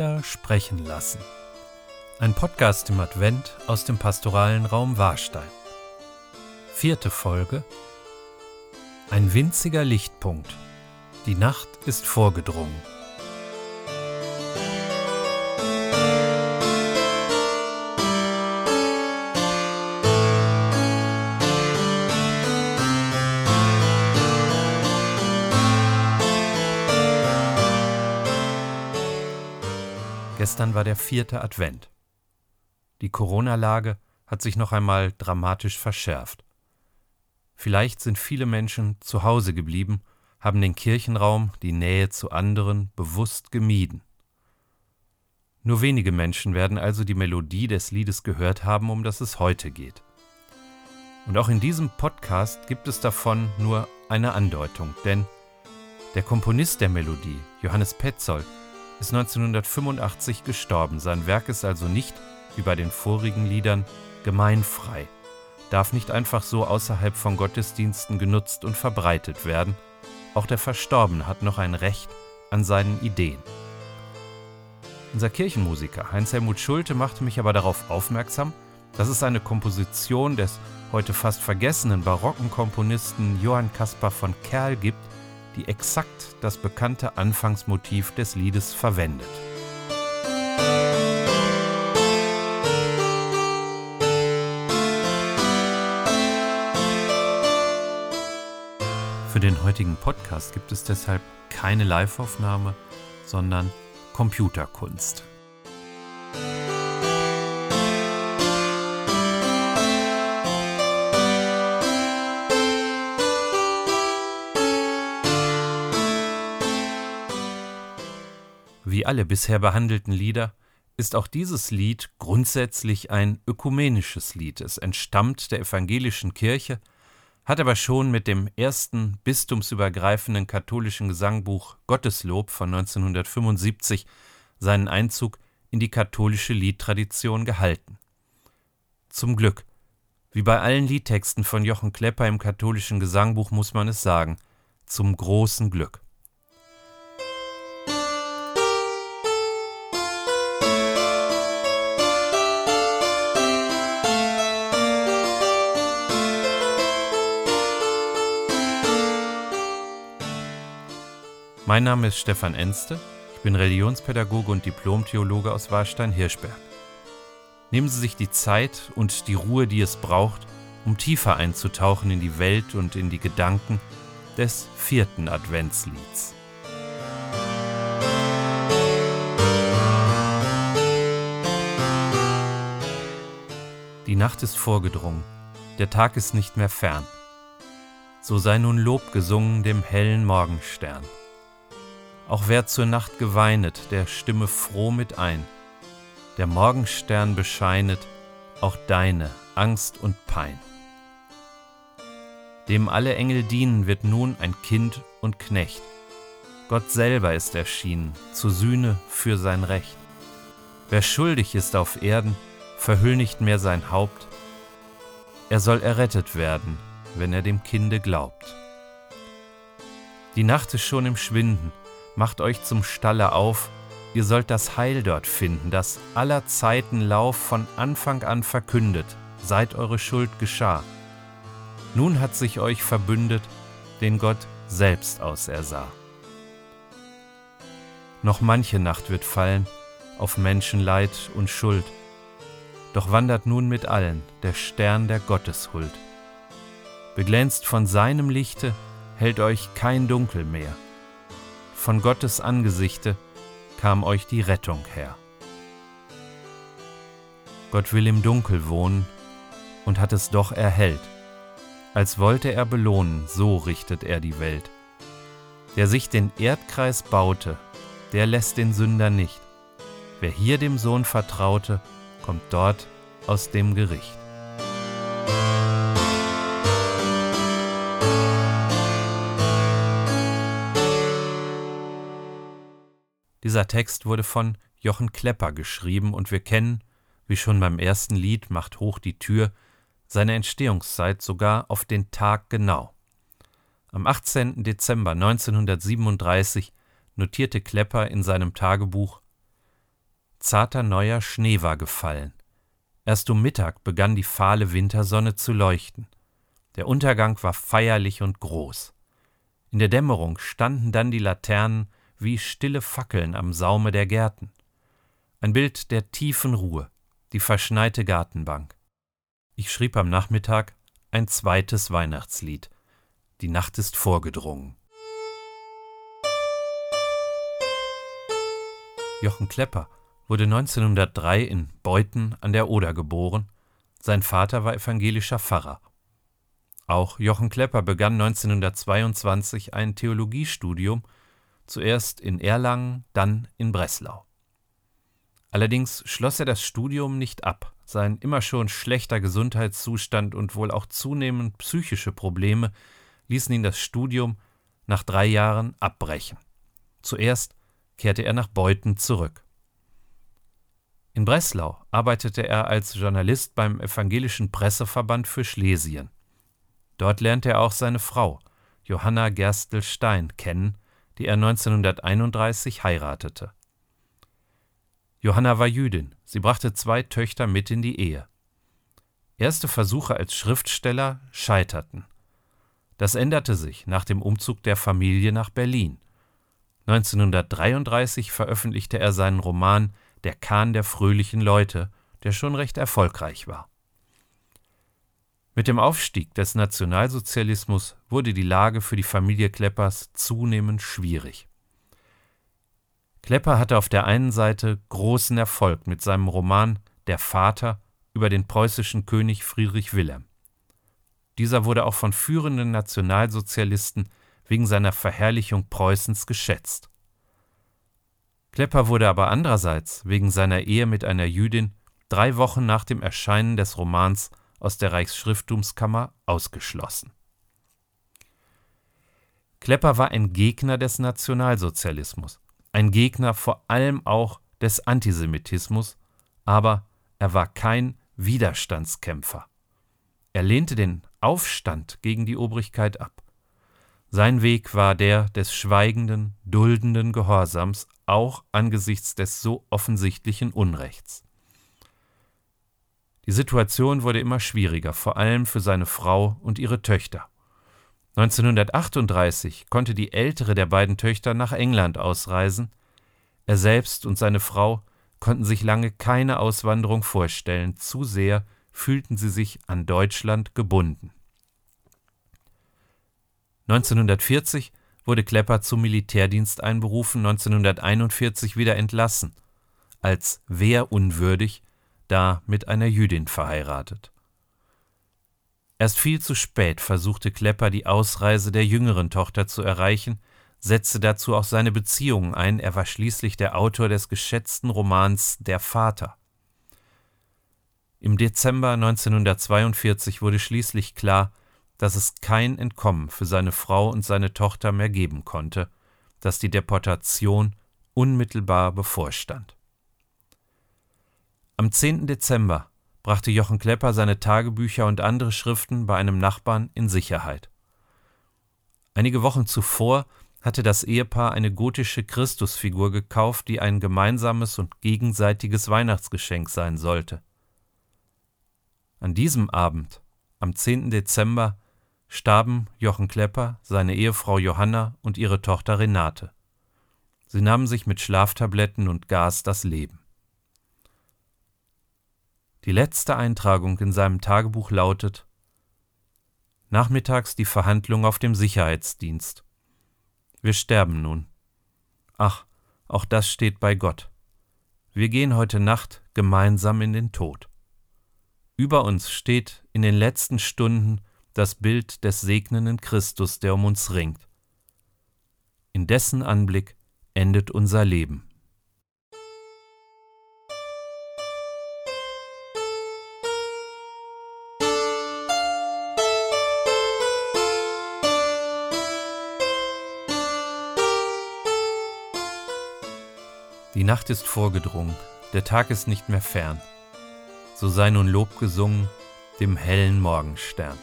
Lieder sprechen lassen. Ein Podcast im Advent aus dem pastoralen Raum Warstein. Vierte Folge. Ein winziger Lichtpunkt. Die Nacht ist vorgedrungen. Gestern war der vierte Advent. Die Corona-Lage hat sich noch einmal dramatisch verschärft. Vielleicht sind viele Menschen zu Hause geblieben, haben den Kirchenraum, die Nähe zu anderen bewusst gemieden. Nur wenige Menschen werden also die Melodie des Liedes gehört haben, um das es heute geht. Und auch in diesem Podcast gibt es davon nur eine Andeutung, denn der Komponist der Melodie, Johannes Petzold, ist 1985 gestorben. Sein Werk ist also nicht, wie bei den vorigen Liedern, gemeinfrei, darf nicht einfach so außerhalb von Gottesdiensten genutzt und verbreitet werden. Auch der Verstorbene hat noch ein Recht an seinen Ideen. Unser Kirchenmusiker Heinz-Helmut Schulte machte mich aber darauf aufmerksam, dass es eine Komposition des heute fast vergessenen barocken Komponisten Johann Caspar von Kerl gibt, die exakt das bekannte Anfangsmotiv des Liedes verwendet. Für den heutigen Podcast gibt es deshalb keine Liveaufnahme, sondern Computerkunst. Wie alle bisher behandelten Lieder ist auch dieses Lied grundsätzlich ein ökumenisches Lied. Es entstammt der evangelischen Kirche, hat aber schon mit dem ersten bistumsübergreifenden katholischen Gesangbuch Gotteslob von 1975 seinen Einzug in die katholische Liedtradition gehalten. Zum Glück. Wie bei allen Liedtexten von Jochen Klepper im katholischen Gesangbuch muss man es sagen, zum großen Glück. Mein Name ist Stefan Enste, ich bin Religionspädagoge und Diplomtheologe aus Warstein-Hirschberg. Nehmen Sie sich die Zeit und die Ruhe, die es braucht, um tiefer einzutauchen in die Welt und in die Gedanken des vierten Adventslieds. Die Nacht ist vorgedrungen, der Tag ist nicht mehr fern. So sei nun Lob gesungen dem hellen Morgenstern. Auch wer zur Nacht geweinet, der stimme froh mit ein. Der Morgenstern bescheinet auch deine Angst und Pein. Dem alle Engel dienen, wird nun ein Kind und Knecht. Gott selber ist erschienen, zu Sühne für sein Recht. Wer schuldig ist auf Erden, verhüll nicht mehr sein Haupt. Er soll errettet werden, wenn er dem Kinde glaubt. Die Nacht ist schon im Schwinden, macht euch zum Stalle auf, ihr sollt das Heil dort finden, das aller Zeiten Lauf von Anfang an verkündet, seit eure Schuld geschah. Nun hat sich euch verbündet, den Gott selbst ausersah. Noch manche Nacht wird fallen auf Menschenleid und Schuld, doch wandert nun mit allen der Stern der Gotteshuld. Beglänzt von seinem Lichte hält euch kein Dunkel mehr von Gottes Angesichte kam euch die Rettung her. Gott will im Dunkel wohnen und hat es doch erhellt. Als wollte er belohnen, so richtet er die Welt. Der sich den Erdkreis baute, der lässt den Sünder nicht. Wer hier dem Sohn vertraute, kommt dort aus dem Gericht. Dieser Text wurde von Jochen Klepper geschrieben und wir kennen, wie schon beim ersten Lied Macht hoch die Tür, seine Entstehungszeit sogar auf den Tag genau. Am 18. Dezember 1937 notierte Klepper in seinem Tagebuch zarter neuer Schnee war gefallen. Erst um Mittag begann die fahle Wintersonne zu leuchten. Der Untergang war feierlich und groß. In der Dämmerung standen dann die Laternen wie stille Fackeln am Saume der Gärten. Ein Bild der tiefen Ruhe, die verschneite Gartenbank. Ich schrieb am Nachmittag ein zweites Weihnachtslied. Die Nacht ist vorgedrungen. Jochen Klepper wurde 1903 in Beuthen an der Oder geboren. Sein Vater war evangelischer Pfarrer. Auch Jochen Klepper begann 1922 ein Theologiestudium, zuerst in Erlangen, dann in Breslau. Allerdings schloss er das Studium nicht ab. Sein immer schon schlechter Gesundheitszustand und wohl auch zunehmend psychische Probleme ließen ihn das Studium nach drei Jahren abbrechen. Zuerst kehrte er nach Beuthen zurück. In Breslau arbeitete er als Journalist beim Evangelischen Presseverband für Schlesien. Dort lernte er auch seine Frau, Johanna Gerstel-Stein, kennen, die er 1931 heiratete. Johanna war Jüdin, sie brachte zwei Töchter mit in die Ehe. Erste Versuche als Schriftsteller scheiterten. Das änderte sich nach dem Umzug der Familie nach Berlin. 1933 veröffentlichte er seinen Roman Der Kahn der fröhlichen Leute, der schon recht erfolgreich war. Mit dem Aufstieg des Nationalsozialismus wurde die Lage für die Familie Kleppers zunehmend schwierig. Klepper hatte auf der einen Seite großen Erfolg mit seinem Roman Der Vater über den preußischen König Friedrich Wilhelm. Dieser wurde auch von führenden Nationalsozialisten wegen seiner Verherrlichung Preußens geschätzt. Klepper wurde aber andererseits wegen seiner Ehe mit einer Jüdin drei Wochen nach dem Erscheinen des Romans aus der Reichsschrifttumskammer ausgeschlossen. Klepper war ein Gegner des Nationalsozialismus, ein Gegner vor allem auch des Antisemitismus, aber er war kein Widerstandskämpfer. Er lehnte den Aufstand gegen die Obrigkeit ab. Sein Weg war der des schweigenden, duldenden Gehorsams, auch angesichts des so offensichtlichen Unrechts. Die Situation wurde immer schwieriger, vor allem für seine Frau und ihre Töchter. 1938 konnte die ältere der beiden Töchter nach England ausreisen. Er selbst und seine Frau konnten sich lange keine Auswanderung vorstellen, zu sehr fühlten sie sich an Deutschland gebunden. 1940 wurde Klepper zum Militärdienst einberufen, 1941 wieder entlassen, als wehrunwürdig, da mit einer Jüdin verheiratet. Erst viel zu spät versuchte Klepper die Ausreise der jüngeren Tochter zu erreichen, setzte dazu auch seine Beziehungen ein, er war schließlich der Autor des geschätzten Romans Der Vater. Im Dezember 1942 wurde schließlich klar, dass es kein Entkommen für seine Frau und seine Tochter mehr geben konnte, dass die Deportation unmittelbar bevorstand. Am 10. Dezember brachte Jochen Klepper seine Tagebücher und andere Schriften bei einem Nachbarn in Sicherheit. Einige Wochen zuvor hatte das Ehepaar eine gotische Christusfigur gekauft, die ein gemeinsames und gegenseitiges Weihnachtsgeschenk sein sollte. An diesem Abend, am 10. Dezember, starben Jochen Klepper, seine Ehefrau Johanna und ihre Tochter Renate. Sie nahmen sich mit Schlaftabletten und Gas das Leben. Die letzte Eintragung in seinem Tagebuch lautet Nachmittags die Verhandlung auf dem Sicherheitsdienst. Wir sterben nun. Ach, auch das steht bei Gott. Wir gehen heute Nacht gemeinsam in den Tod. Über uns steht in den letzten Stunden das Bild des segnenden Christus, der um uns ringt. In dessen Anblick endet unser Leben. Die Nacht ist vorgedrungen, der Tag ist nicht mehr fern. So sei nun Lob gesungen dem hellen Morgenstern.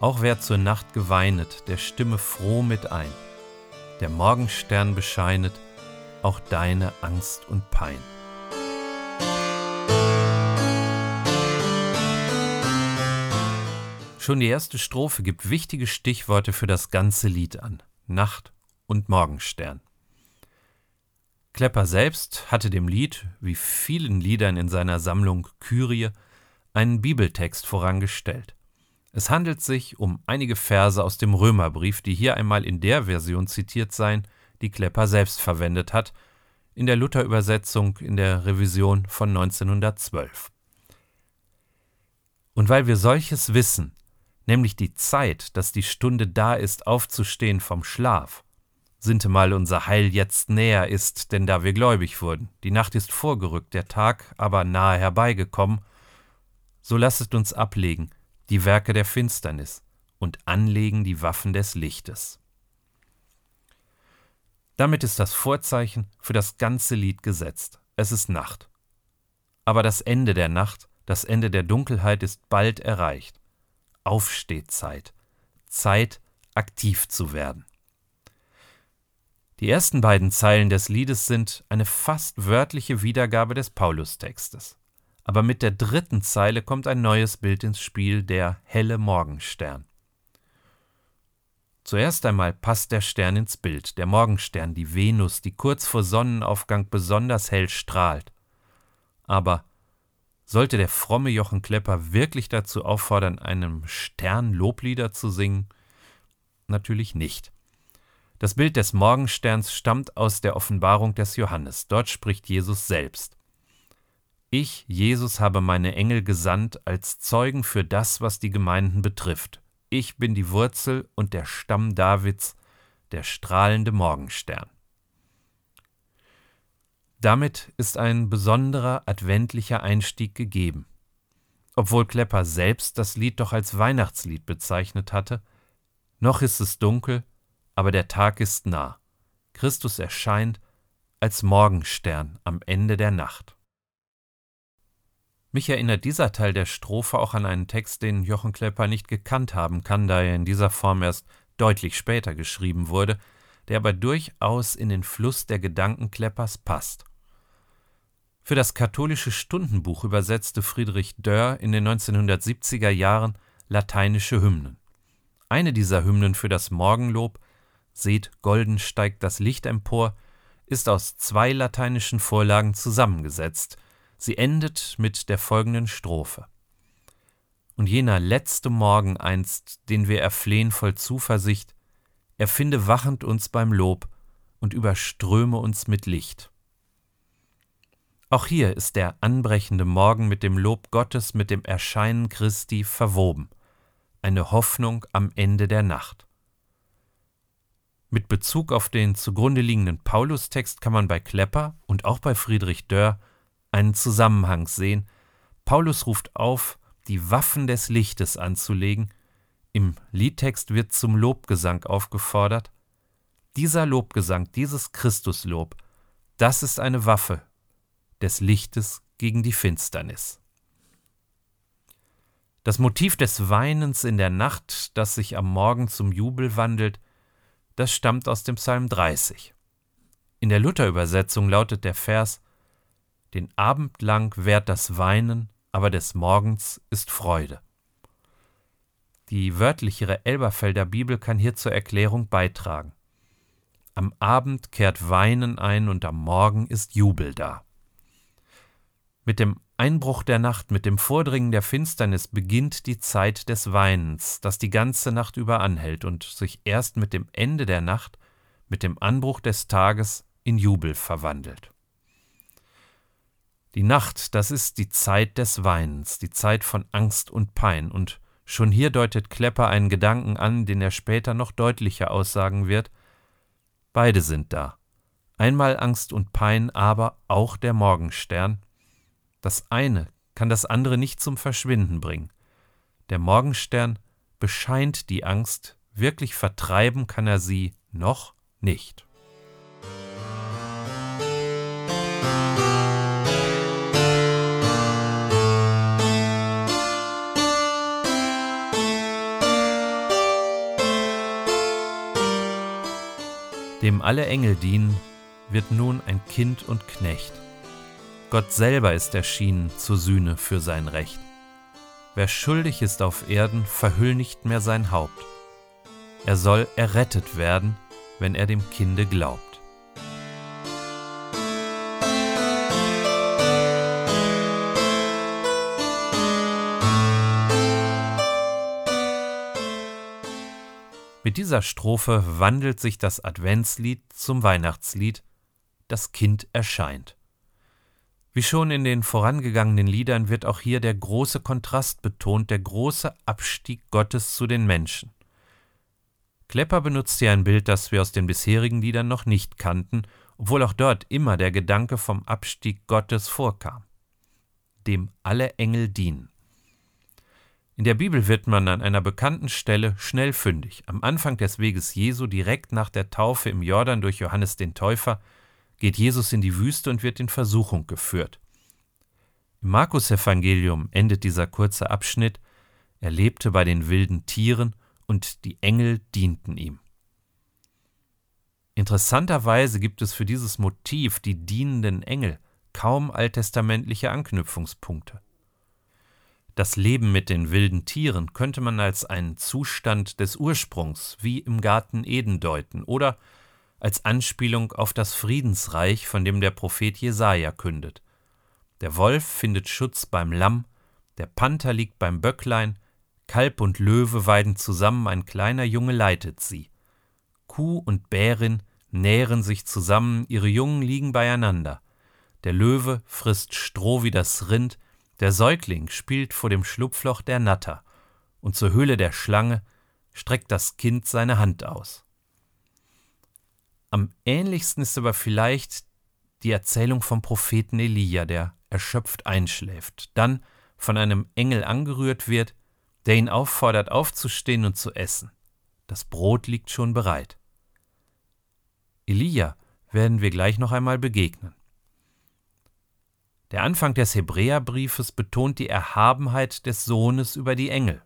Auch wer zur Nacht geweinet, der stimme froh mit ein. Der Morgenstern bescheinet auch deine Angst und Pein. Schon die erste Strophe gibt wichtige Stichworte für das ganze Lied an. Nacht und Morgenstern. Klepper selbst hatte dem Lied, wie vielen Liedern in seiner Sammlung Kyrie, einen Bibeltext vorangestellt. Es handelt sich um einige Verse aus dem Römerbrief, die hier einmal in der Version zitiert seien, die Klepper selbst verwendet hat, in der Luther-Übersetzung in der Revision von 1912. Und weil wir solches wissen, nämlich die Zeit, dass die Stunde da ist, aufzustehen vom Schlaf, sintemal unser Heil jetzt näher ist, denn da wir gläubig wurden, die Nacht ist vorgerückt, der Tag aber nahe herbeigekommen, so lasset uns ablegen die Werke der Finsternis und anlegen die Waffen des Lichtes. Damit ist das Vorzeichen für das ganze Lied gesetzt. Es ist Nacht. Aber das Ende der Nacht, das Ende der Dunkelheit ist bald erreicht. Aufstehzeit. Zeit, aktiv zu werden. Die ersten beiden Zeilen des Liedes sind eine fast wörtliche Wiedergabe des Paulustextes. Aber mit der dritten Zeile kommt ein neues Bild ins Spiel, der helle Morgenstern. Zuerst einmal passt der Stern ins Bild, der Morgenstern, die Venus, die kurz vor Sonnenaufgang besonders hell strahlt. Aber sollte der fromme Jochen Klepper wirklich dazu auffordern, einem Stern Loblieder zu singen? Natürlich nicht. Das Bild des Morgensterns stammt aus der Offenbarung des Johannes. Dort spricht Jesus selbst. Ich, Jesus, habe meine Engel gesandt als Zeugen für das, was die Gemeinden betrifft. Ich bin die Wurzel und der Stamm Davids, der strahlende Morgenstern. Damit ist ein besonderer adventlicher Einstieg gegeben. Obwohl Klepper selbst das Lied doch als Weihnachtslied bezeichnet hatte, noch ist es dunkel, aber der Tag ist nah. Christus erscheint als Morgenstern am Ende der Nacht. Mich erinnert dieser Teil der Strophe auch an einen Text, den Jochen Klepper nicht gekannt haben kann, da er in dieser Form erst deutlich später geschrieben wurde, der aber durchaus in den Fluss der Gedanken Kleppers passt. Für das katholische Stundenbuch übersetzte Friedrich Dörr in den 1970er Jahren lateinische Hymnen. Eine dieser Hymnen für das Morgenlob, Seht, golden steigt das Licht empor, ist aus zwei lateinischen Vorlagen zusammengesetzt – Sie endet mit der folgenden Strophe. Und jener letzte Morgen einst, den wir erflehen voll Zuversicht, erfinde wachend uns beim Lob und überströme uns mit Licht. Auch hier ist der anbrechende Morgen mit dem Lob Gottes, mit dem Erscheinen Christi verwoben, eine Hoffnung am Ende der Nacht. Mit Bezug auf den zugrunde liegenden Paulustext kann man bei Klepper und auch bei Friedrich Dörr einen Zusammenhang sehen. Paulus ruft auf, die Waffen des Lichtes anzulegen. Im Liedtext wird zum Lobgesang aufgefordert. Dieser Lobgesang, dieses Christuslob, das ist eine Waffe des Lichtes gegen die Finsternis. Das Motiv des Weinens in der Nacht, das sich am Morgen zum Jubel wandelt, das stammt aus dem Psalm 30. In der Luther-Übersetzung lautet der Vers: den Abend lang währt das Weinen, aber des Morgens ist Freude. Die wörtlichere Elberfelder Bibel kann hier zur Erklärung beitragen. Am Abend kehrt Weinen ein und am Morgen ist Jubel da. Mit dem Einbruch der Nacht, mit dem Vordringen der Finsternis beginnt die Zeit des Weinens, das die ganze Nacht über anhält und sich erst mit dem Ende der Nacht, mit dem Anbruch des Tages in Jubel verwandelt. Die Nacht, das ist die Zeit des Weinens, die Zeit von Angst und Pein, und schon hier deutet Klepper einen Gedanken an, den er später noch deutlicher aussagen wird. Beide sind da. Einmal Angst und Pein, aber auch der Morgenstern. Das eine kann das andere nicht zum Verschwinden bringen. Der Morgenstern bescheint die Angst, wirklich vertreiben kann er sie noch nicht. dem alle Engel dienen, wird nun ein Kind und Knecht. Gott selber ist erschienen zur Sühne für sein Recht. wer schuldig ist auf Erden, verhüll nicht mehr sein Haupt. Er soll errettet werden, wenn er dem Kinde glaubt. Mit dieser Strophe wandelt sich das Adventslied zum Weihnachtslied Das Kind erscheint. Wie schon in den vorangegangenen Liedern wird auch hier der große Kontrast betont, der große Abstieg Gottes zu den Menschen. Klepper benutzt hier ein Bild, das wir aus den bisherigen Liedern noch nicht kannten, obwohl auch dort immer der Gedanke vom Abstieg Gottes vorkam. Dem alle Engel dienen. In der Bibel wird man an einer bekannten Stelle schnell fündig. Am Anfang des Weges Jesu, direkt nach der Taufe im Jordan durch Johannes den Täufer, geht Jesus in die Wüste und wird in Versuchung geführt. Im Markus-Evangelium endet dieser kurze Abschnitt. Er lebte bei den wilden Tieren und die Engel dienten ihm. Interessanterweise gibt es für dieses Motiv, die dienenden Engel, kaum alttestamentliche Anknüpfungspunkte. Das Leben mit den wilden Tieren könnte man als einen Zustand des Ursprungs, wie im Garten Eden deuten, oder als Anspielung auf das Friedensreich, von dem der Prophet Jesaja kündet. Der Wolf findet Schutz beim Lamm, der Panther liegt beim Böcklein, Kalb und Löwe weiden zusammen, ein kleiner Junge leitet sie. Kuh und Bärin nähren sich zusammen, ihre Jungen liegen beieinander. Der Löwe frisst Stroh wie das Rind, der Säugling spielt vor dem Schlupfloch der Natter, und zur Höhle der Schlange streckt das Kind seine Hand aus. Am ähnlichsten ist aber vielleicht die Erzählung vom Propheten Elia, der erschöpft einschläft, dann von einem Engel angerührt wird, der ihn auffordert, aufzustehen und zu essen. Das Brot liegt schon bereit. Elia werden wir gleich noch einmal begegnen. Der Anfang des Hebräerbriefes betont die Erhabenheit des Sohnes über die Engel.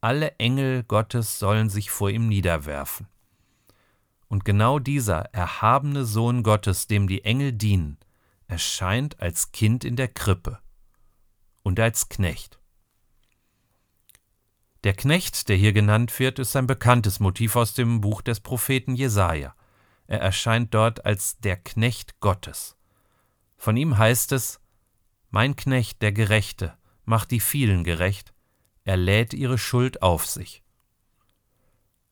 Alle Engel Gottes sollen sich vor ihm niederwerfen. Und genau dieser erhabene Sohn Gottes, dem die Engel dienen, erscheint als Kind in der Krippe und als Knecht. Der Knecht, der hier genannt wird, ist ein bekanntes Motiv aus dem Buch des Propheten Jesaja. Er erscheint dort als der Knecht Gottes. Von ihm heißt es: Mein Knecht, der Gerechte, macht die vielen gerecht, er lädt ihre Schuld auf sich.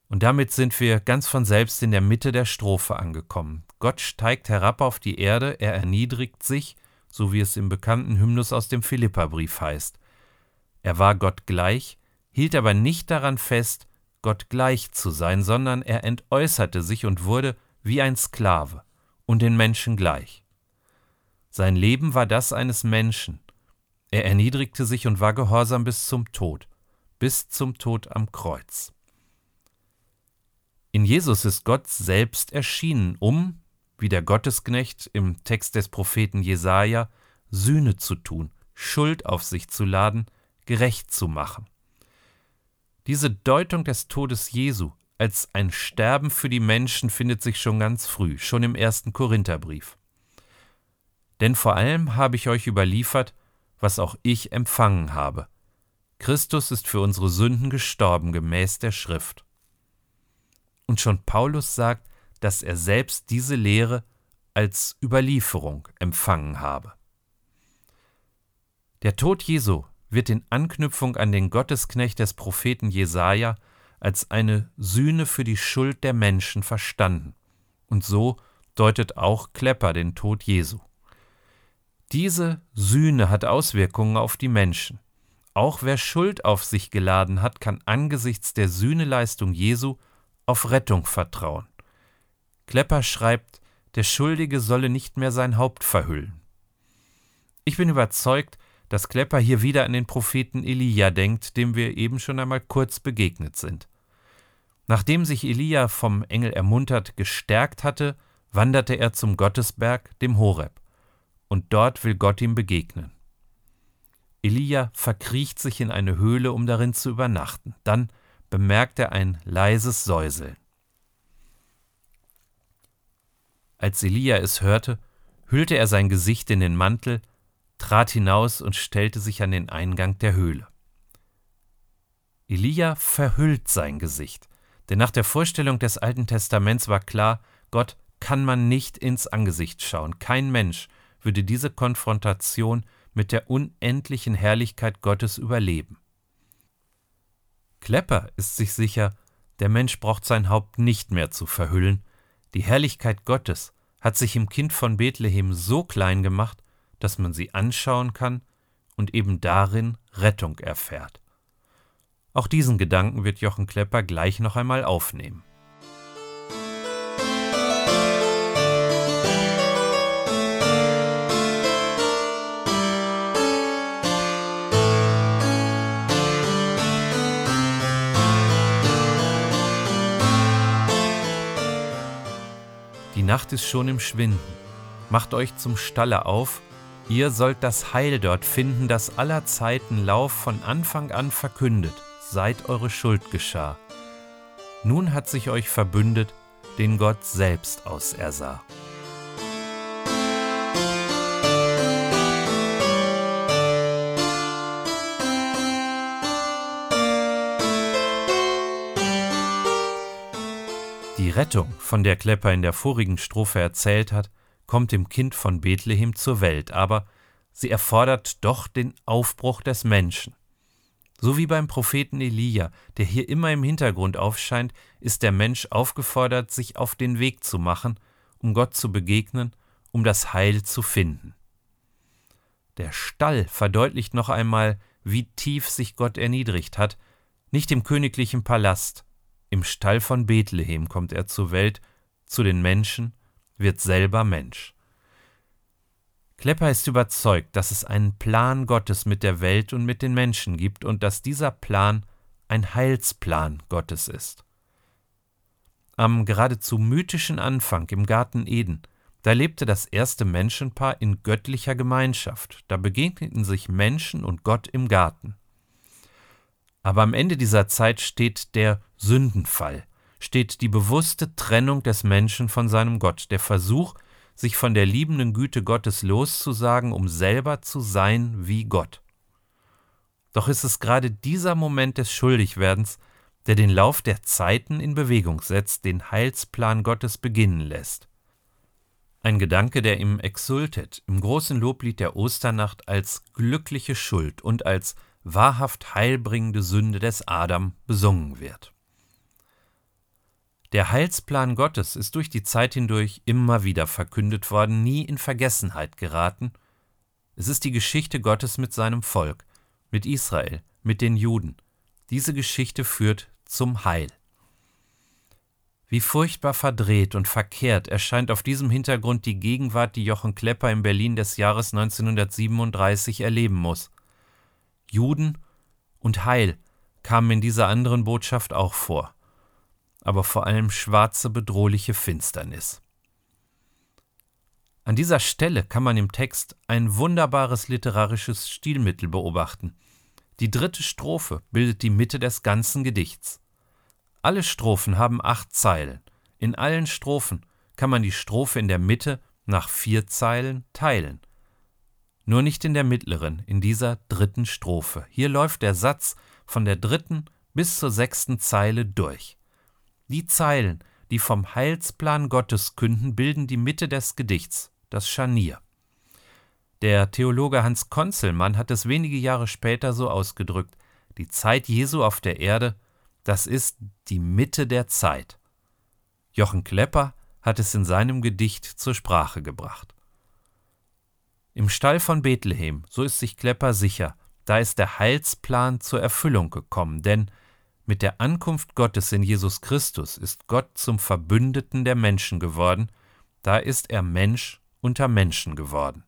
Und damit sind wir ganz von selbst in der Mitte der Strophe angekommen. Gott steigt herab auf die Erde, er erniedrigt sich, so wie es im bekannten Hymnus aus dem Philipperbrief heißt. Er war Gott gleich, hielt aber nicht daran fest, Gott gleich zu sein, sondern er entäußerte sich und wurde wie ein Sklave und den Menschen gleich. Sein Leben war das eines Menschen. Er erniedrigte sich und war gehorsam bis zum Tod, bis zum Tod am Kreuz. In Jesus ist Gott selbst erschienen, um, wie der Gottesknecht im Text des Propheten Jesaja, Sühne zu tun, Schuld auf sich zu laden, gerecht zu machen. Diese Deutung des Todes Jesu als ein Sterben für die Menschen findet sich schon ganz früh, schon im ersten Korintherbrief. Denn vor allem habe ich euch überliefert, was auch ich empfangen habe. Christus ist für unsere Sünden gestorben gemäß der Schrift. Und schon Paulus sagt, dass er selbst diese Lehre als Überlieferung empfangen habe. Der Tod Jesu wird in Anknüpfung an den Gottesknecht des Propheten Jesaja als eine Sühne für die Schuld der Menschen verstanden. Und so deutet auch Klepper den Tod Jesu. Diese Sühne hat Auswirkungen auf die Menschen. Auch wer Schuld auf sich geladen hat, kann angesichts der Sühneleistung Jesu auf Rettung vertrauen. Klepper schreibt, der Schuldige solle nicht mehr sein Haupt verhüllen. Ich bin überzeugt, dass Klepper hier wieder an den Propheten Elia denkt, dem wir eben schon einmal kurz begegnet sind. Nachdem sich Elia vom Engel ermuntert gestärkt hatte, wanderte er zum Gottesberg, dem Horeb, und dort will Gott ihm begegnen. Elia verkriecht sich in eine Höhle, um darin zu übernachten. Dann bemerkt er ein leises Säuseln. Als Elia es hörte, hüllte er sein Gesicht in den Mantel, trat hinaus und stellte sich an den Eingang der Höhle. Elia verhüllt sein Gesicht, denn nach der Vorstellung des Alten Testaments war klar, Gott kann man nicht ins Angesicht schauen. Kein Mensch würde diese Konfrontation mit der unendlichen Herrlichkeit Gottes überleben. Klepper ist sich sicher, der Mensch braucht sein Haupt nicht mehr zu verhüllen. Die Herrlichkeit Gottes hat sich im Kind von Bethlehem so klein gemacht, dass man sie anschauen kann und eben darin Rettung erfährt. Auch diesen Gedanken wird Jochen Klepper gleich noch einmal aufnehmen. Nacht ist schon im Schwinden. Macht euch zum Stalle auf, ihr sollt das Heil dort finden, das aller Zeiten Lauf von Anfang an verkündet, seit eure Schuld geschah. Nun hat sich euch verbündet, den Gott selbst ausersah. Rettung, von der Klepper in der vorigen Strophe erzählt hat, kommt dem Kind von Bethlehem zur Welt, aber sie erfordert doch den Aufbruch des Menschen. So wie beim Propheten Elia, der hier immer im Hintergrund aufscheint, ist der Mensch aufgefordert, sich auf den Weg zu machen, um Gott zu begegnen, um das Heil zu finden. Der Stall verdeutlicht noch einmal, wie tief sich Gott erniedrigt hat, nicht im königlichen Palast, im Stall von Bethlehem kommt er zur Welt, zu den Menschen, wird selber Mensch. Klepper ist überzeugt, dass es einen Plan Gottes mit der Welt und mit den Menschen gibt und dass dieser Plan ein Heilsplan Gottes ist. Am geradezu mythischen Anfang im Garten Eden, da lebte das erste Menschenpaar in göttlicher Gemeinschaft, da begegneten sich Menschen und Gott im Garten. Aber am Ende dieser Zeit steht der Sündenfall, steht die bewusste Trennung des Menschen von seinem Gott, der Versuch, sich von der liebenden Güte Gottes loszusagen, um selber zu sein wie Gott. Doch ist es gerade dieser Moment des Schuldigwerdens, der den Lauf der Zeiten in Bewegung setzt, den Heilsplan Gottes beginnen lässt. Ein Gedanke, der im Exultet, im großen Loblied der Osternacht als glückliche Schuld und als wahrhaft heilbringende Sünde des Adam besungen wird. Der Heilsplan Gottes ist durch die Zeit hindurch immer wieder verkündet worden, nie in Vergessenheit geraten. Es ist die Geschichte Gottes mit seinem Volk, mit Israel, mit den Juden. Diese Geschichte führt zum Heil. Wie furchtbar verdreht und verkehrt erscheint auf diesem Hintergrund die Gegenwart, die Jochen Klepper in Berlin des Jahres 1937 erleben muss. Juden und Heil kamen in dieser anderen Botschaft auch vor, aber vor allem schwarze, bedrohliche Finsternis. An dieser Stelle kann man im Text ein wunderbares literarisches Stilmittel beobachten. Die dritte Strophe bildet die Mitte des ganzen Gedichts. Alle Strophen haben acht Zeilen. In allen Strophen kann man die Strophe in der Mitte nach vier Zeilen teilen nur nicht in der mittleren, in dieser dritten Strophe. Hier läuft der Satz von der dritten bis zur sechsten Zeile durch. Die Zeilen, die vom Heilsplan Gottes künden, bilden die Mitte des Gedichts, das Scharnier. Der Theologe Hans Konzelmann hat es wenige Jahre später so ausgedrückt: Die Zeit Jesu auf der Erde, das ist die Mitte der Zeit. Jochen Klepper hat es in seinem Gedicht zur Sprache gebracht. Im Stall von Bethlehem, so ist sich Klepper sicher, da ist der Heilsplan zur Erfüllung gekommen, denn mit der Ankunft Gottes in Jesus Christus ist Gott zum Verbündeten der Menschen geworden, da ist er Mensch unter Menschen geworden.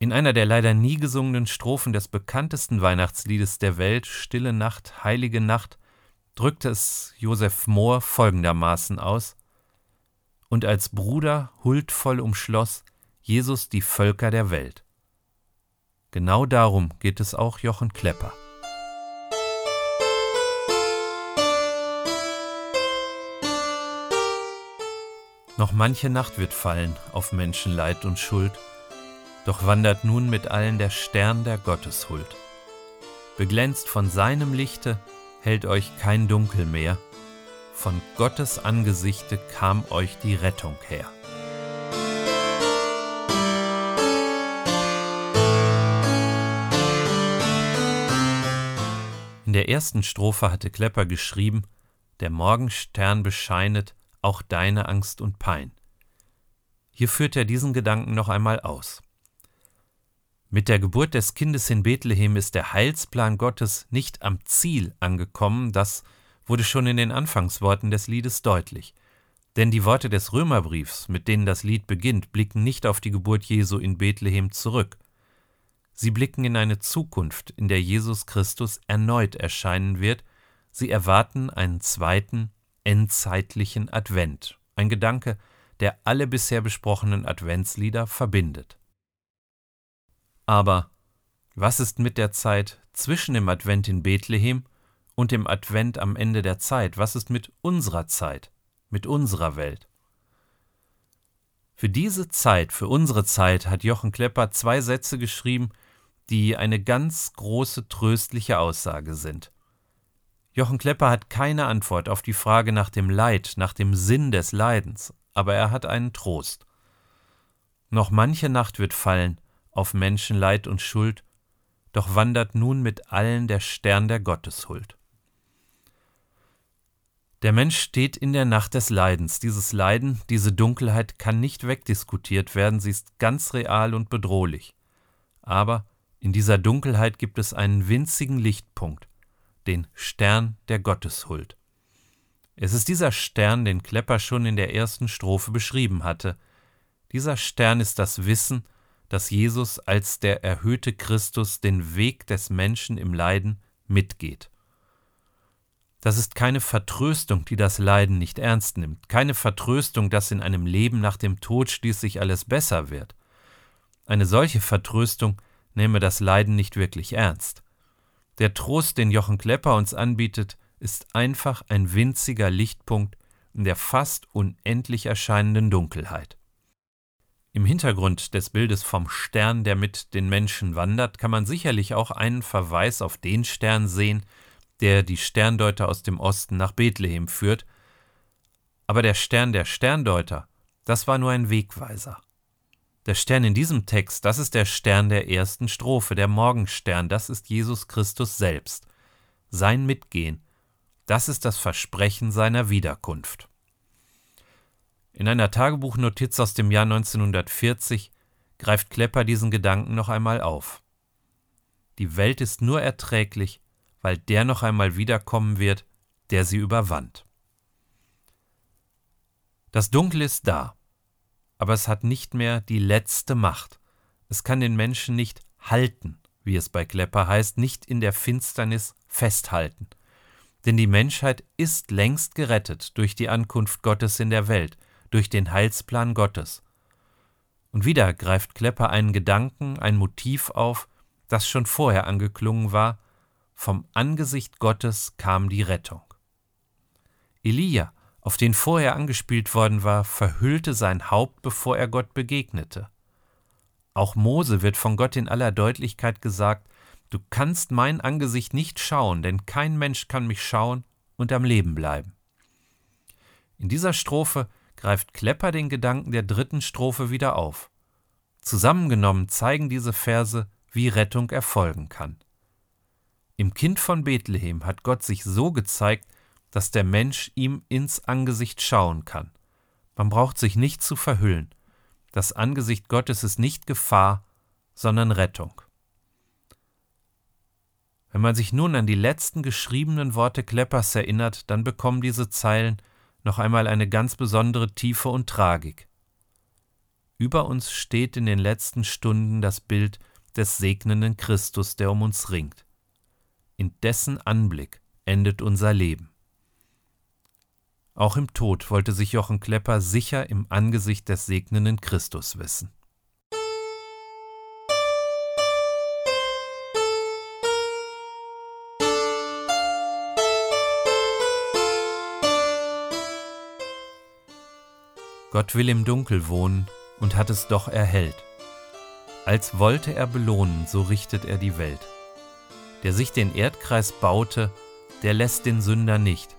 In einer der leider nie gesungenen Strophen des bekanntesten Weihnachtsliedes der Welt, Stille Nacht, Heilige Nacht, drückte es Josef Mohr folgendermaßen aus: Und als Bruder huldvoll umschloss, Jesus die Völker der Welt. Genau darum geht es auch Jochen Klepper. Noch manche Nacht wird fallen auf Menschenleid und Schuld, doch wandert nun mit allen der Stern der Gotteshuld. Beglänzt von seinem Lichte hält euch kein Dunkel mehr, von Gottes Angesichte kam euch die Rettung her. In der ersten Strophe hatte Klepper geschrieben, der Morgenstern bescheinet auch deine Angst und Pein. Hier führt er diesen Gedanken noch einmal aus. Mit der Geburt des Kindes in Bethlehem ist der Heilsplan Gottes nicht am Ziel angekommen, das wurde schon in den Anfangsworten des Liedes deutlich. Denn die Worte des Römerbriefs, mit denen das Lied beginnt, blicken nicht auf die Geburt Jesu in Bethlehem zurück. Sie blicken in eine Zukunft, in der Jesus Christus erneut erscheinen wird. Sie erwarten einen zweiten, endzeitlichen Advent. Ein Gedanke, der alle bisher besprochenen Adventslieder verbindet. Aber was ist mit der Zeit zwischen dem Advent in Bethlehem und dem Advent am Ende der Zeit? Was ist mit unserer Zeit, mit unserer Welt? Für diese Zeit, für unsere Zeit hat Jochen Klepper zwei Sätze geschrieben, die eine ganz große tröstliche Aussage sind. Jochen Klepper hat keine Antwort auf die Frage nach dem Leid, nach dem Sinn des Leidens, aber er hat einen Trost. Noch manche Nacht wird fallen auf Menschenleid und Schuld, doch wandert nun mit allen der Stern der Gotteshuld. Der Mensch steht in der Nacht des Leidens. Dieses Leiden, diese Dunkelheit kann nicht wegdiskutiert werden, sie ist ganz real und bedrohlich. Aber in dieser Dunkelheit gibt es einen winzigen Lichtpunkt, den Stern der Gotteshuld. Es ist dieser Stern, den Klepper schon in der ersten Strophe beschrieben hatte. Dieser Stern ist das Wissen, dass Jesus als der erhöhte Christus den Weg des Menschen im Leiden mitgeht. Das ist keine Vertröstung, die das Leiden nicht ernst nimmt, keine Vertröstung, dass in einem Leben nach dem Tod schließlich alles besser wird. Eine solche Vertröstung nehme das Leiden nicht wirklich ernst. Der Trost, den Jochen Klepper uns anbietet, ist einfach ein winziger Lichtpunkt in der fast unendlich erscheinenden Dunkelheit. Im Hintergrund des Bildes vom Stern, der mit den Menschen wandert, kann man sicherlich auch einen Verweis auf den Stern sehen, der die Sterndeuter aus dem Osten nach Bethlehem führt, aber der Stern der Sterndeuter, das war nur ein Wegweiser. Der Stern in diesem Text, das ist der Stern der ersten Strophe, der Morgenstern, das ist Jesus Christus selbst. Sein Mitgehen, das ist das Versprechen seiner Wiederkunft. In einer Tagebuchnotiz aus dem Jahr 1940 greift Klepper diesen Gedanken noch einmal auf. Die Welt ist nur erträglich, weil der noch einmal wiederkommen wird, der sie überwand. Das Dunkel ist da, aber es hat nicht mehr die letzte Macht. Es kann den Menschen nicht halten, wie es bei Klepper heißt, nicht in der Finsternis festhalten. Denn die Menschheit ist längst gerettet durch die Ankunft Gottes in der Welt, durch den Heilsplan Gottes. Und wieder greift Klepper einen Gedanken, ein Motiv auf, das schon vorher angeklungen war, vom Angesicht Gottes kam die Rettung. Elia auf den vorher angespielt worden war, verhüllte sein Haupt, bevor er Gott begegnete. Auch Mose wird von Gott in aller Deutlichkeit gesagt, Du kannst mein Angesicht nicht schauen, denn kein Mensch kann mich schauen und am Leben bleiben. In dieser Strophe greift Klepper den Gedanken der dritten Strophe wieder auf. Zusammengenommen zeigen diese Verse, wie Rettung erfolgen kann. Im Kind von Bethlehem hat Gott sich so gezeigt, dass der Mensch ihm ins Angesicht schauen kann. Man braucht sich nicht zu verhüllen. Das Angesicht Gottes ist nicht Gefahr, sondern Rettung. Wenn man sich nun an die letzten geschriebenen Worte Kleppers erinnert, dann bekommen diese Zeilen noch einmal eine ganz besondere Tiefe und Tragik. Über uns steht in den letzten Stunden das Bild des segnenden Christus, der um uns ringt. In dessen Anblick endet unser Leben. Auch im Tod wollte sich Jochen Klepper sicher im Angesicht des segnenden Christus wissen. Gott will im Dunkel wohnen und hat es doch erhellt. Als wollte er belohnen, so richtet er die Welt. der sich den Erdkreis baute, der lässt den Sünder nicht.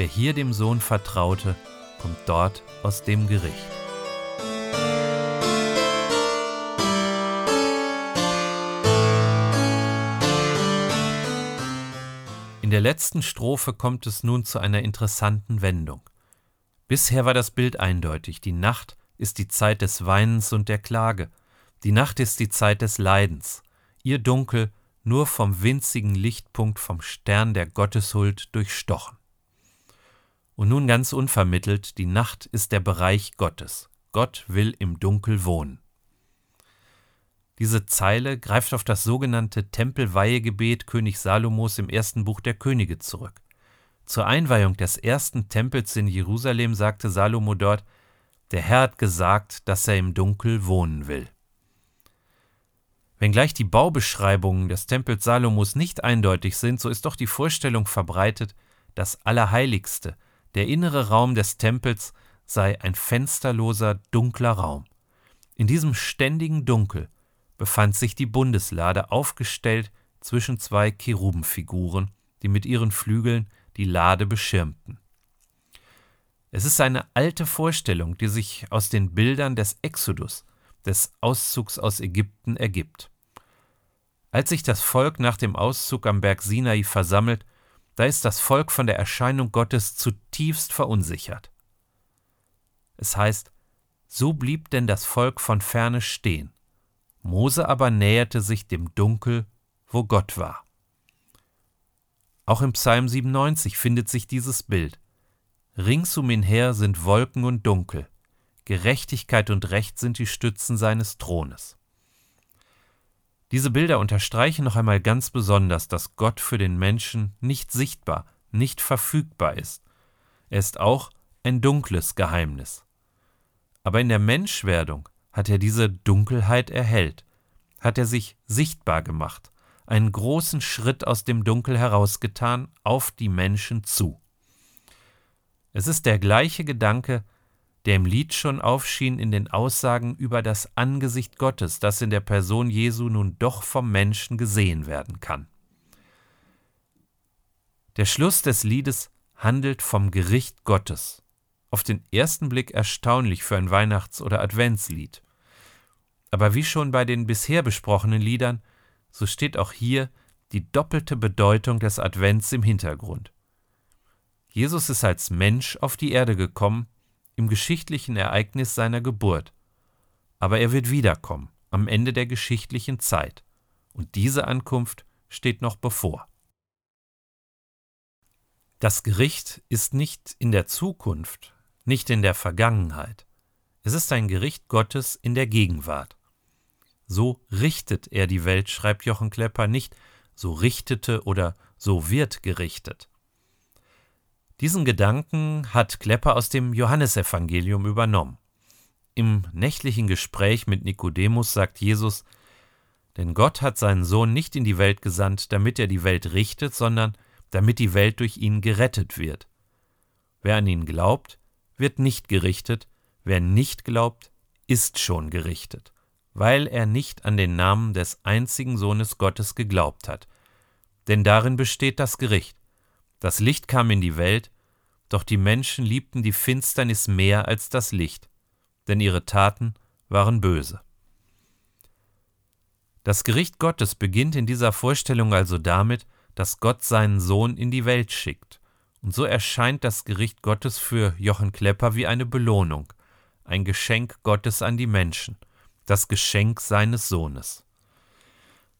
Wer hier dem Sohn vertraute, kommt dort aus dem Gericht. In der letzten Strophe kommt es nun zu einer interessanten Wendung. Bisher war das Bild eindeutig. Die Nacht ist die Zeit des Weinens und der Klage. Die Nacht ist die Zeit des Leidens. Ihr Dunkel nur vom winzigen Lichtpunkt vom Stern der Gotteshuld durchstochen. Und nun ganz unvermittelt, die Nacht ist der Bereich Gottes. Gott will im Dunkel wohnen. Diese Zeile greift auf das sogenannte Tempelweihegebet König Salomos im ersten Buch der Könige zurück. Zur Einweihung des ersten Tempels in Jerusalem sagte Salomo dort, der Herr hat gesagt, dass er im Dunkel wohnen will. Wenngleich die Baubeschreibungen des Tempels Salomos nicht eindeutig sind, so ist doch die Vorstellung verbreitet, das Allerheiligste, der innere Raum des Tempels, sei ein fensterloser, dunkler Raum. In diesem ständigen Dunkel befand sich die Bundeslade aufgestellt zwischen zwei Cherubenfiguren, die mit ihren Flügeln die Lade beschirmten. Es ist eine alte Vorstellung, die sich aus den Bildern des Exodus, des Auszugs aus Ägypten, ergibt. Als sich das Volk nach dem Auszug am Berg Sinai versammelt, da ist das Volk von der Erscheinung Gottes zutiefst verunsichert. Es heißt, so blieb denn das Volk von ferne stehen, Mose aber näherte sich dem Dunkel, wo Gott war. Auch im Psalm 97 findet sich dieses Bild. Rings um ihn her sind Wolken und Dunkel, Gerechtigkeit und Recht sind die Stützen seines Thrones. Diese Bilder unterstreichen noch einmal ganz besonders, dass Gott für den Menschen nicht sichtbar, nicht verfügbar ist. Er ist auch ein dunkles Geheimnis. Aber in der Menschwerdung hat er diese Dunkelheit erhellt, hat er sich sichtbar gemacht, einen großen Schritt aus dem Dunkel herausgetan auf die Menschen zu. Es ist der gleiche Gedanke, der im Lied schon aufschien in den Aussagen über das Angesicht Gottes, das in der Person Jesu nun doch vom Menschen gesehen werden kann. Der Schluss des Liedes handelt vom Gericht Gottes, auf den ersten Blick erstaunlich für ein Weihnachts- oder Adventslied. Aber wie schon bei den bisher besprochenen Liedern, so steht auch hier die doppelte Bedeutung des Advents im Hintergrund. Jesus ist als Mensch auf die Erde gekommen, im geschichtlichen Ereignis seiner Geburt. Aber er wird wiederkommen, am Ende der geschichtlichen Zeit. Und diese Ankunft steht noch bevor. Das Gericht ist nicht in der Zukunft, nicht in der Vergangenheit. Es ist ein Gericht Gottes in der Gegenwart. So richtet er die Welt, schreibt Jochen Klepper, nicht so richtete oder so wird gerichtet. Diesen Gedanken hat Klepper aus dem Johannesevangelium übernommen. Im nächtlichen Gespräch mit Nikodemus sagt Jesus, denn Gott hat seinen Sohn nicht in die Welt gesandt, damit er die Welt richtet, sondern damit die Welt durch ihn gerettet wird. Wer an ihn glaubt, wird nicht gerichtet, wer nicht glaubt, ist schon gerichtet, weil er nicht an den Namen des einzigen Sohnes Gottes geglaubt hat. Denn darin besteht das Gericht. Das Licht kam in die Welt, doch die Menschen liebten die Finsternis mehr als das Licht, denn ihre Taten waren böse. Das Gericht Gottes beginnt in dieser Vorstellung also damit, dass Gott seinen Sohn in die Welt schickt. Und so erscheint das Gericht Gottes für Jochen Klepper wie eine Belohnung, ein Geschenk Gottes an die Menschen, das Geschenk seines Sohnes.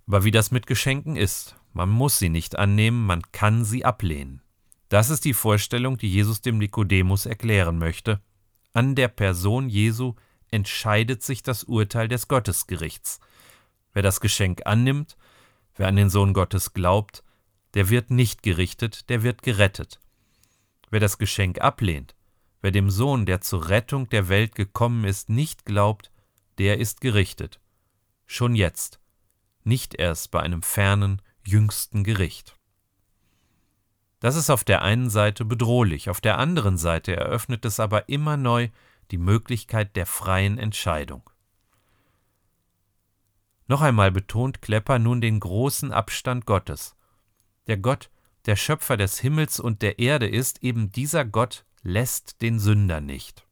Aber wie das mit Geschenken ist, man muss sie nicht annehmen, man kann sie ablehnen. Das ist die Vorstellung, die Jesus dem Nikodemus erklären möchte. An der Person Jesu entscheidet sich das Urteil des Gottesgerichts. Wer das Geschenk annimmt, wer an den Sohn Gottes glaubt, der wird nicht gerichtet, der wird gerettet. Wer das Geschenk ablehnt, wer dem Sohn, der zur Rettung der Welt gekommen ist, nicht glaubt, der ist gerichtet. Schon jetzt, nicht erst bei einem fernen, jüngsten Gericht. Das ist auf der einen Seite bedrohlich, auf der anderen Seite eröffnet es aber immer neu die Möglichkeit der freien Entscheidung. Noch einmal betont Klepper nun den großen Abstand Gottes. Der Gott, der Schöpfer des Himmels und der Erde ist, eben dieser Gott lässt den Sünder nicht.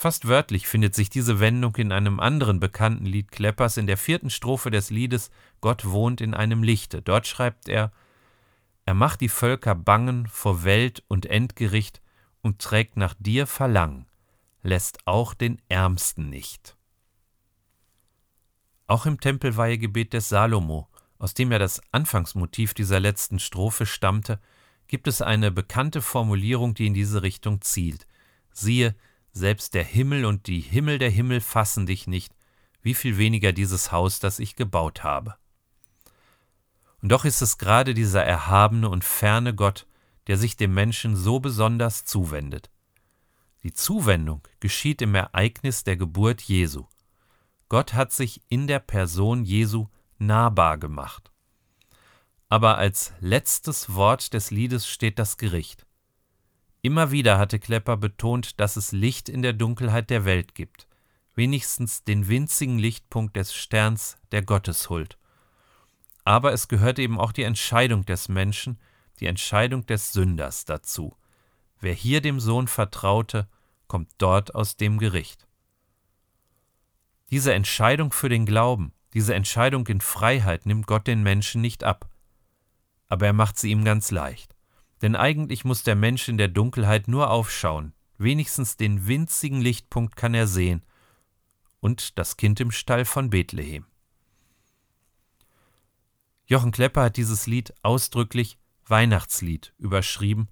Fast wörtlich findet sich diese Wendung in einem anderen bekannten Lied Kleppers in der vierten Strophe des Liedes Gott wohnt in einem Lichte. Dort schreibt er Er macht die Völker bangen vor Welt und Endgericht und trägt nach dir Verlangen, lässt auch den Ärmsten nicht. Auch im Tempelweihegebet des Salomo, aus dem ja das Anfangsmotiv dieser letzten Strophe stammte, gibt es eine bekannte Formulierung, die in diese Richtung zielt. Siehe, selbst der Himmel und die Himmel der Himmel fassen dich nicht, wie viel weniger dieses Haus, das ich gebaut habe. Und doch ist es gerade dieser erhabene und ferne Gott, der sich dem Menschen so besonders zuwendet. Die Zuwendung geschieht im Ereignis der Geburt Jesu. Gott hat sich in der Person Jesu nahbar gemacht. Aber als letztes Wort des Liedes steht das Gericht. Immer wieder hatte Klepper betont, dass es Licht in der Dunkelheit der Welt gibt, wenigstens den winzigen Lichtpunkt des Sterns der Gotteshuld. Aber es gehört eben auch die Entscheidung des Menschen, die Entscheidung des Sünders dazu. Wer hier dem Sohn vertraute, kommt dort aus dem Gericht. Diese Entscheidung für den Glauben, diese Entscheidung in Freiheit nimmt Gott den Menschen nicht ab. Aber er macht sie ihm ganz leicht. Denn eigentlich muss der Mensch in der Dunkelheit nur aufschauen, wenigstens den winzigen Lichtpunkt kann er sehen, und das Kind im Stall von Bethlehem. Jochen Klepper hat dieses Lied ausdrücklich Weihnachtslied überschrieben.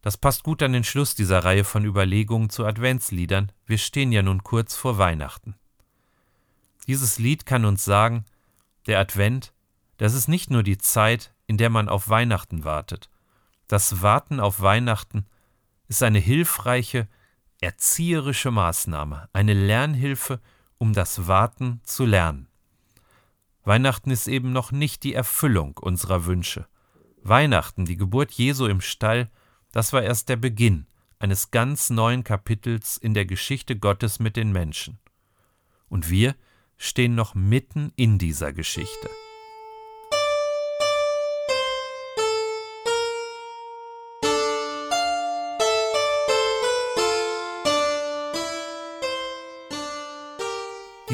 Das passt gut an den Schluss dieser Reihe von Überlegungen zu Adventsliedern. Wir stehen ja nun kurz vor Weihnachten. Dieses Lied kann uns sagen, der Advent, das ist nicht nur die Zeit, in der man auf Weihnachten wartet. Das Warten auf Weihnachten ist eine hilfreiche, erzieherische Maßnahme, eine Lernhilfe, um das Warten zu lernen. Weihnachten ist eben noch nicht die Erfüllung unserer Wünsche. Weihnachten, die Geburt Jesu im Stall, das war erst der Beginn eines ganz neuen Kapitels in der Geschichte Gottes mit den Menschen. Und wir stehen noch mitten in dieser Geschichte.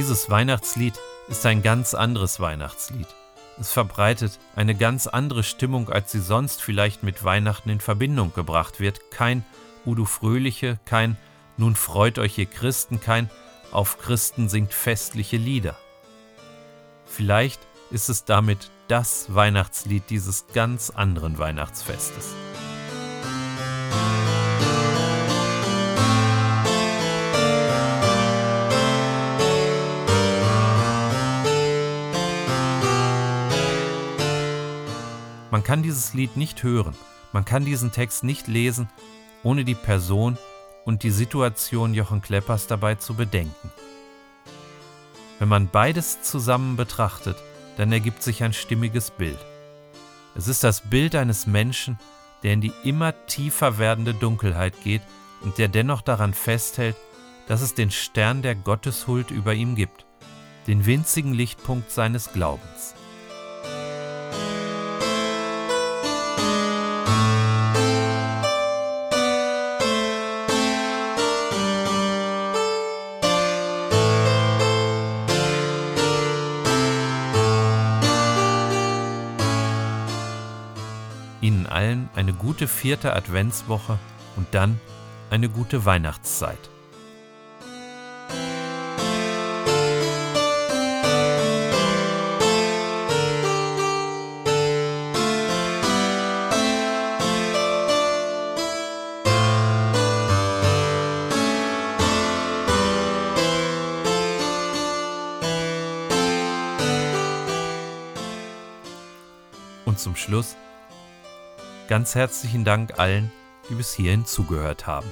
Dieses Weihnachtslied ist ein ganz anderes Weihnachtslied. Es verbreitet eine ganz andere Stimmung, als sie sonst vielleicht mit Weihnachten in Verbindung gebracht wird. Kein Udo Fröhliche, kein Nun freut euch ihr Christen, kein Auf Christen singt festliche Lieder. Vielleicht ist es damit das Weihnachtslied dieses ganz anderen Weihnachtsfestes. Kann dieses Lied nicht hören, man kann diesen Text nicht lesen, ohne die Person und die Situation Jochen Kleppers dabei zu bedenken. Wenn man beides zusammen betrachtet, dann ergibt sich ein stimmiges Bild. Es ist das Bild eines Menschen, der in die immer tiefer werdende Dunkelheit geht und der dennoch daran festhält, dass es den Stern der Gotteshuld über ihm gibt, den winzigen Lichtpunkt seines Glaubens. Gute vierte Adventswoche und dann eine gute Weihnachtszeit. Ganz herzlichen Dank allen, die bis hierhin zugehört haben.